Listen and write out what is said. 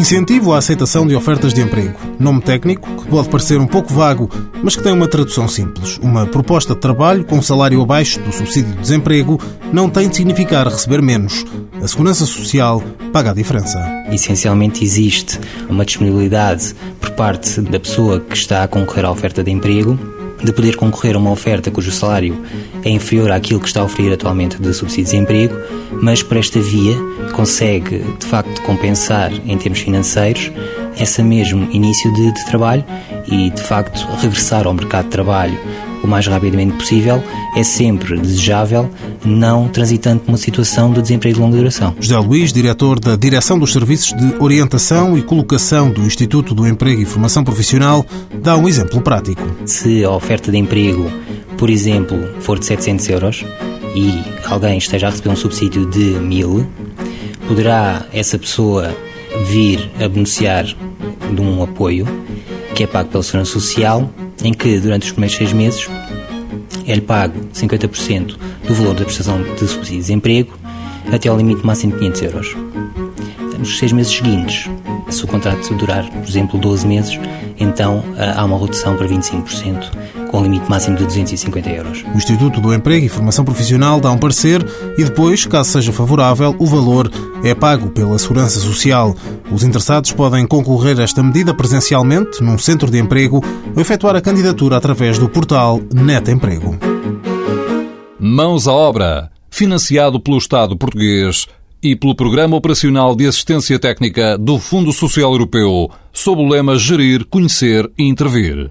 Incentivo à aceitação de ofertas de emprego. Nome técnico que pode parecer um pouco vago, mas que tem uma tradução simples. Uma proposta de trabalho com um salário abaixo do subsídio de desemprego não tem de significar receber menos. A Segurança Social paga a diferença. Essencialmente existe uma disponibilidade por parte da pessoa que está a concorrer à oferta de emprego de poder concorrer a uma oferta cujo salário é inferior àquilo que está a oferecer atualmente de subsídio de desemprego, mas por esta via consegue de facto compensar em termos financeiros esse mesmo início de, de trabalho e de facto regressar ao mercado de trabalho o mais rapidamente possível é sempre desejável, não transitando uma situação de desemprego de longa duração. José Luís, diretor da Direção dos Serviços de Orientação e Colocação do Instituto do Emprego e Formação Profissional, dá um exemplo prático. Se a oferta de emprego, por exemplo, for de 700 euros e alguém esteja a receber um subsídio de 1000, poderá essa pessoa vir a beneficiar de um apoio que é pago pela Segurança Social em que durante os primeiros seis meses é-lhe pago 50% do valor da prestação de subsídio de desemprego até ao limite máximo de 500 euros. Nos seis meses seguintes, se o contrato durar, por exemplo, 12 meses, então há uma redução para 25%, com limite máximo de 250 euros. O Instituto do Emprego e Formação Profissional dá um parecer e depois, caso seja favorável, o valor é pago pela Segurança Social. Os interessados podem concorrer a esta medida presencialmente num centro de emprego ou efetuar a candidatura através do portal Net Emprego. Mãos à obra, financiado pelo Estado português e pelo Programa Operacional de Assistência Técnica do Fundo Social Europeu, sob o lema Gerir, Conhecer e Intervir.